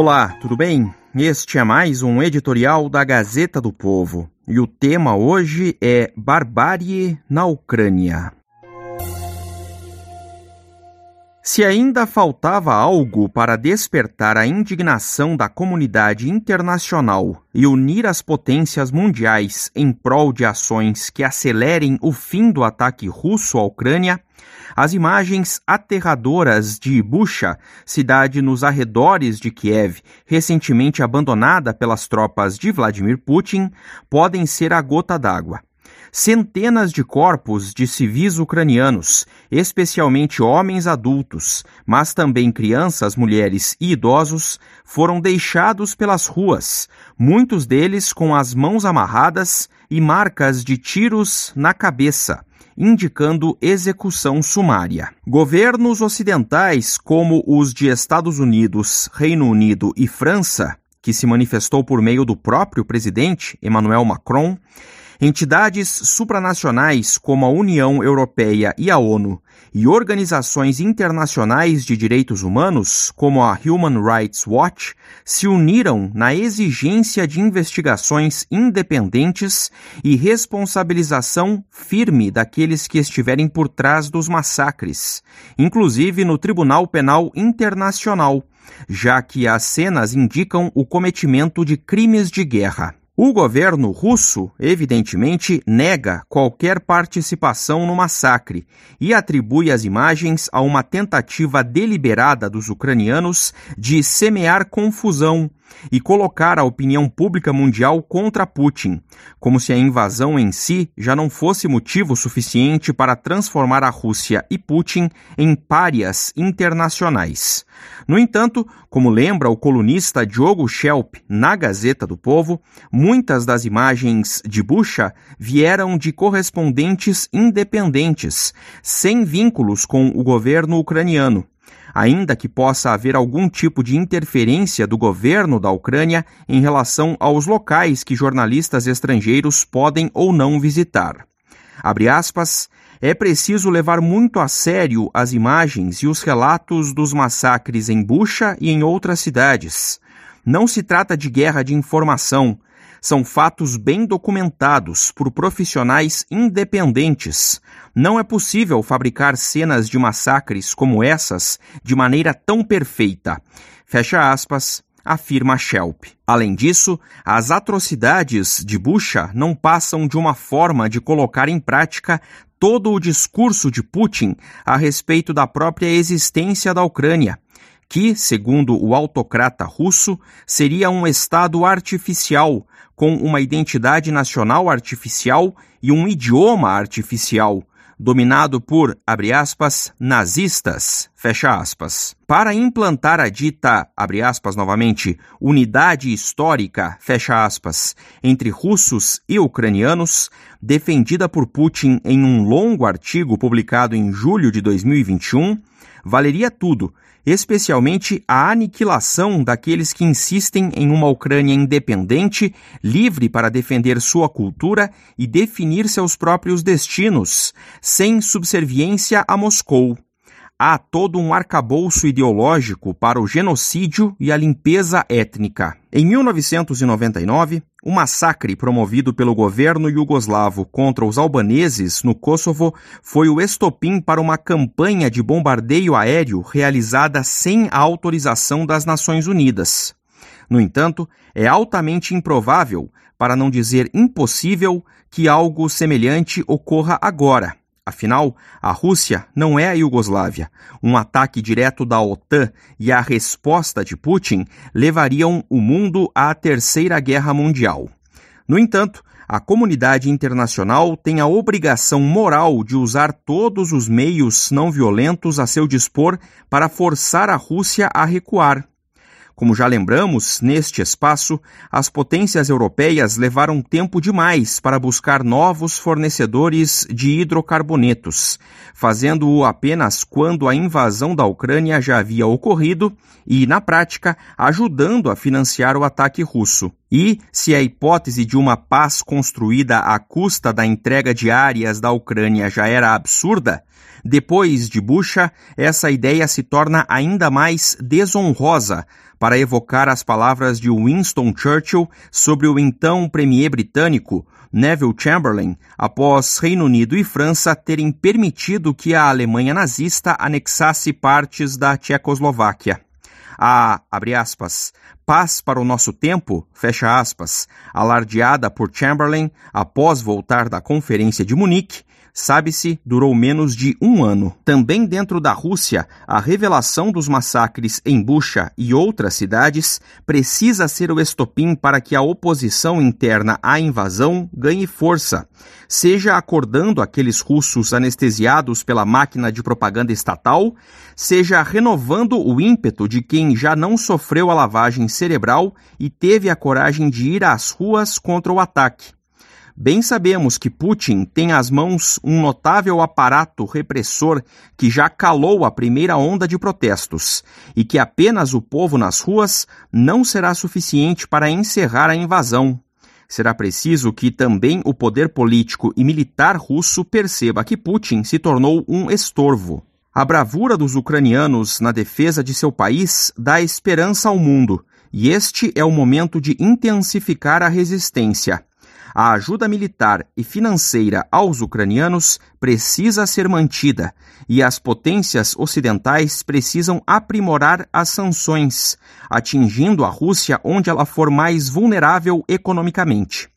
Olá, tudo bem? Este é mais um editorial da Gazeta do Povo. E o tema hoje é Barbárie na Ucrânia. Se ainda faltava algo para despertar a indignação da comunidade internacional e unir as potências mundiais em prol de ações que acelerem o fim do ataque russo à Ucrânia, as imagens aterradoras de Bucha, cidade nos arredores de Kiev, recentemente abandonada pelas tropas de Vladimir Putin, podem ser a gota d'água. Centenas de corpos de civis ucranianos, especialmente homens adultos, mas também crianças, mulheres e idosos, foram deixados pelas ruas, muitos deles com as mãos amarradas e marcas de tiros na cabeça indicando execução sumária. Governos ocidentais, como os de Estados Unidos, Reino Unido e França, que se manifestou por meio do próprio presidente Emmanuel Macron, Entidades supranacionais como a União Europeia e a ONU e organizações internacionais de direitos humanos, como a Human Rights Watch, se uniram na exigência de investigações independentes e responsabilização firme daqueles que estiverem por trás dos massacres, inclusive no Tribunal Penal Internacional, já que as cenas indicam o cometimento de crimes de guerra. O governo russo, evidentemente, nega qualquer participação no massacre e atribui as imagens a uma tentativa deliberada dos ucranianos de semear confusão e colocar a opinião pública mundial contra Putin, como se a invasão em si já não fosse motivo suficiente para transformar a Rússia e Putin em párias internacionais. No entanto, como lembra o colunista Diogo Schelp na Gazeta do Povo, muitas das imagens de Bucha vieram de correspondentes independentes, sem vínculos com o governo ucraniano ainda que possa haver algum tipo de interferência do governo da Ucrânia em relação aos locais que jornalistas estrangeiros podem ou não visitar. Abre aspas, é preciso levar muito a sério as imagens e os relatos dos massacres em Bucha e em outras cidades. Não se trata de guerra de informação, são fatos bem documentados por profissionais independentes. Não é possível fabricar cenas de massacres como essas de maneira tão perfeita. Fecha aspas, afirma Shelp. Além disso, as atrocidades de Bucha não passam de uma forma de colocar em prática todo o discurso de Putin a respeito da própria existência da Ucrânia que, segundo o autocrata russo, seria um Estado artificial, com uma identidade nacional artificial e um idioma artificial, dominado por, aspas, nazistas, fecha aspas. Para implantar a dita, abre aspas novamente, unidade histórica, fecha aspas, entre russos e ucranianos, defendida por Putin em um longo artigo publicado em julho de 2021, valeria tudo, especialmente a aniquilação daqueles que insistem em uma Ucrânia independente, livre para defender sua cultura e definir seus próprios destinos, sem subserviência a Moscou há todo um arcabouço ideológico para o genocídio e a limpeza étnica. Em 1999, o massacre promovido pelo governo iugoslavo contra os albaneses no Kosovo foi o estopim para uma campanha de bombardeio aéreo realizada sem a autorização das Nações Unidas. No entanto, é altamente improvável, para não dizer impossível, que algo semelhante ocorra agora Afinal, a Rússia não é a Iugoslávia. Um ataque direto da OTAN e a resposta de Putin levariam o mundo à Terceira Guerra Mundial. No entanto, a comunidade internacional tem a obrigação moral de usar todos os meios não violentos a seu dispor para forçar a Rússia a recuar. Como já lembramos, neste espaço, as potências europeias levaram tempo demais para buscar novos fornecedores de hidrocarbonetos, fazendo-o apenas quando a invasão da Ucrânia já havia ocorrido e, na prática, ajudando a financiar o ataque russo. E, se a hipótese de uma paz construída à custa da entrega de áreas da Ucrânia já era absurda, depois de Bucha, essa ideia se torna ainda mais desonrosa para evocar as palavras de Winston Churchill sobre o então premier britânico Neville Chamberlain, após Reino Unido e França terem permitido que a Alemanha nazista anexasse partes da Tchecoslováquia. A, abre aspas, paz para o nosso tempo, fecha aspas, alardeada por Chamberlain após voltar da Conferência de Munique, sabe-se, durou menos de um ano. Também dentro da Rússia, a revelação dos massacres em Bucha e outras cidades precisa ser o estopim para que a oposição interna à invasão ganhe força, seja acordando aqueles russos anestesiados pela máquina de propaganda estatal, seja renovando o ímpeto de quem já não sofreu a lavagem cerebral e teve a coragem de ir às ruas contra o ataque. Bem sabemos que Putin tem às mãos um notável aparato repressor que já calou a primeira onda de protestos e que apenas o povo nas ruas não será suficiente para encerrar a invasão. Será preciso que também o poder político e militar russo perceba que Putin se tornou um estorvo. A bravura dos ucranianos na defesa de seu país dá esperança ao mundo, e este é o momento de intensificar a resistência. A ajuda militar e financeira aos ucranianos precisa ser mantida e as potências ocidentais precisam aprimorar as sanções, atingindo a Rússia onde ela for mais vulnerável economicamente.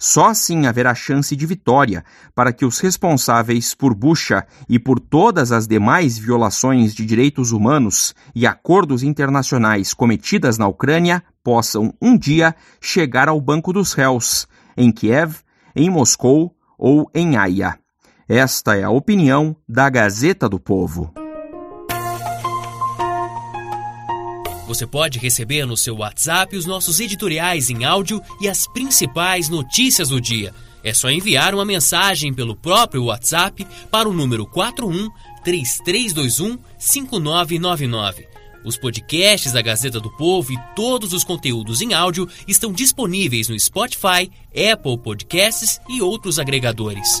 Só assim haverá chance de vitória para que os responsáveis por Bucha e por todas as demais violações de direitos humanos e acordos internacionais cometidas na Ucrânia possam um dia chegar ao banco dos réus em Kiev, em Moscou ou em Haia. Esta é a opinião da Gazeta do Povo. Você pode receber no seu WhatsApp os nossos editoriais em áudio e as principais notícias do dia. É só enviar uma mensagem pelo próprio WhatsApp para o número 41 3321 5999. Os podcasts da Gazeta do Povo e todos os conteúdos em áudio estão disponíveis no Spotify, Apple Podcasts e outros agregadores.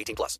18 plus.